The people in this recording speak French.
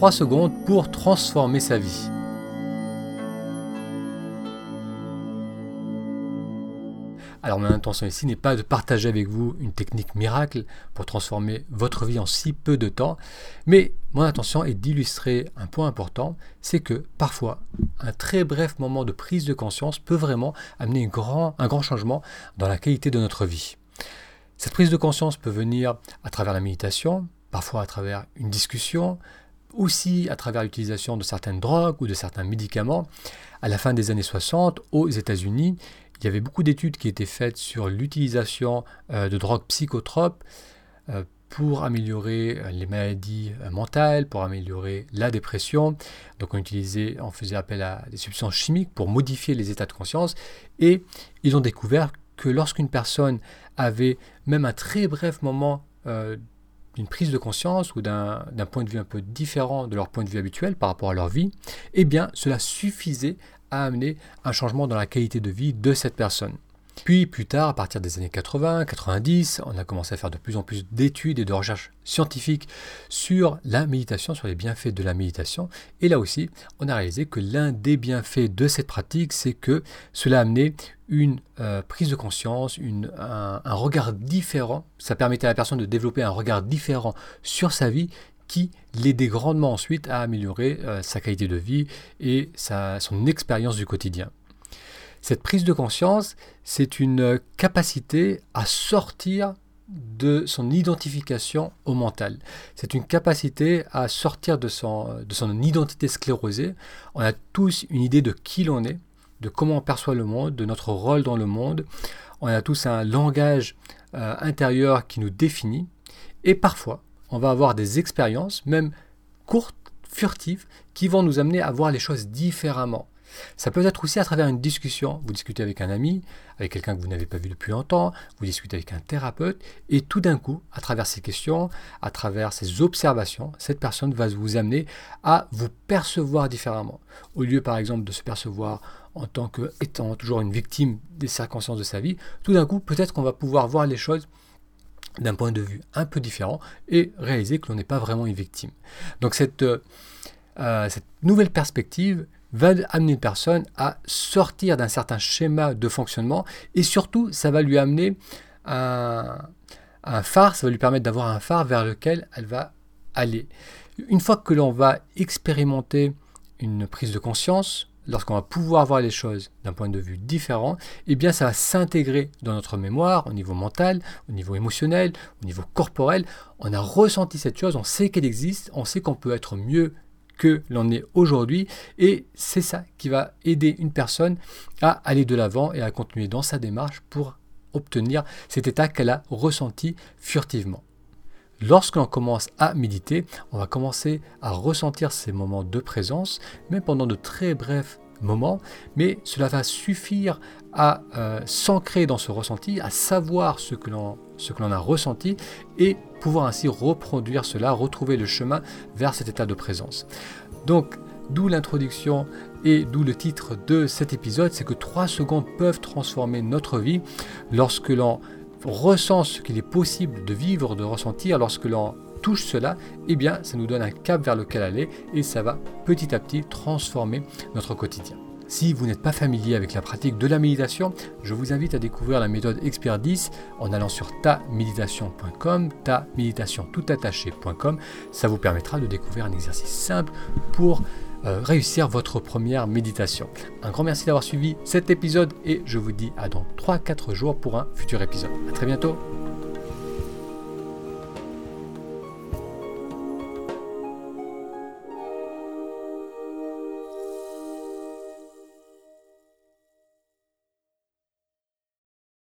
3 secondes pour transformer sa vie. Alors mon intention ici n'est pas de partager avec vous une technique miracle pour transformer votre vie en si peu de temps, mais mon intention est d'illustrer un point important, c'est que parfois un très bref moment de prise de conscience peut vraiment amener un grand, un grand changement dans la qualité de notre vie. Cette prise de conscience peut venir à travers la méditation, parfois à travers une discussion, aussi à travers l'utilisation de certaines drogues ou de certains médicaments. À la fin des années 60, aux États-Unis, il y avait beaucoup d'études qui étaient faites sur l'utilisation euh, de drogues psychotropes euh, pour améliorer euh, les maladies mentales, pour améliorer la dépression. Donc on utilisait, on faisait appel à des substances chimiques pour modifier les états de conscience et ils ont découvert que lorsqu'une personne avait même un très bref moment d'une prise de conscience ou d'un point de vue un peu différent de leur point de vue habituel par rapport à leur vie, eh bien cela suffisait à amener un changement dans la qualité de vie de cette personne. Puis plus tard, à partir des années 80, 90, on a commencé à faire de plus en plus d'études et de recherches scientifiques sur la méditation, sur les bienfaits de la méditation. Et là aussi, on a réalisé que l'un des bienfaits de cette pratique, c'est que cela a amené une euh, prise de conscience, un, regard différent. Ça permettait à la personne de développer un regard différent sur sa vie qui l'aidait grandement ensuite à améliorer euh, sa qualité de vie et son expérience du quotidien. Cette prise de conscience, c'est une capacité à sortir de son identification au mental. C'est une capacité à sortir de son, de son identité sclérosée. On a tous une idée de qui l'on est, de comment on perçoit le monde, de notre rôle dans le monde. On a tous un langage euh, intérieur qui nous définit. Et parfois, on va avoir des expériences, même courtes, furtives, qui vont nous amener à voir les choses différemment. Ça peut être aussi à travers une discussion. Vous discutez avec un ami, avec quelqu'un que vous n'avez pas vu depuis longtemps, vous discutez avec un thérapeute, et tout d'un coup, à travers ces questions, à travers ces observations, cette personne va vous amener à vous percevoir différemment. Au lieu, par exemple, de se percevoir en tant qu'étant toujours une victime des circonstances de sa vie, tout d'un coup, peut-être qu'on va pouvoir voir les choses d'un point de vue un peu différent et réaliser que l'on n'est pas vraiment une victime. Donc cette, euh, euh, cette nouvelle perspective va amener une personne à sortir d'un certain schéma de fonctionnement et surtout ça va lui amener un, un phare, ça va lui permettre d'avoir un phare vers lequel elle va aller. Une fois que l'on va expérimenter une prise de conscience, lorsqu'on va pouvoir voir les choses d'un point de vue différent, eh bien ça va s'intégrer dans notre mémoire au niveau mental, au niveau émotionnel, au niveau corporel. On a ressenti cette chose, on sait qu'elle existe, on sait qu'on peut être mieux que l'on est aujourd'hui et c'est ça qui va aider une personne à aller de l'avant et à continuer dans sa démarche pour obtenir cet état qu'elle a ressenti furtivement. Lorsque l'on commence à méditer, on va commencer à ressentir ces moments de présence, même pendant de très brefs moments, mais cela va suffire à euh, s'ancrer dans ce ressenti, à savoir ce que l'on a ressenti et pouvoir ainsi reproduire cela, retrouver le chemin vers cet état de présence. Donc, d'où l'introduction et d'où le titre de cet épisode, c'est que 3 secondes peuvent transformer notre vie lorsque l'on ressent ce qu'il est possible de vivre, de ressentir, lorsque l'on touche cela, eh bien ça nous donne un cap vers lequel aller et ça va petit à petit transformer notre quotidien. Si vous n'êtes pas familier avec la pratique de la méditation, je vous invite à découvrir la méthode Expert 10 en allant sur taméditation.com, ta méditation Ça vous permettra de découvrir un exercice simple pour euh, réussir votre première méditation. Un grand merci d'avoir suivi cet épisode et je vous dis à dans 3-4 jours pour un futur épisode. A très bientôt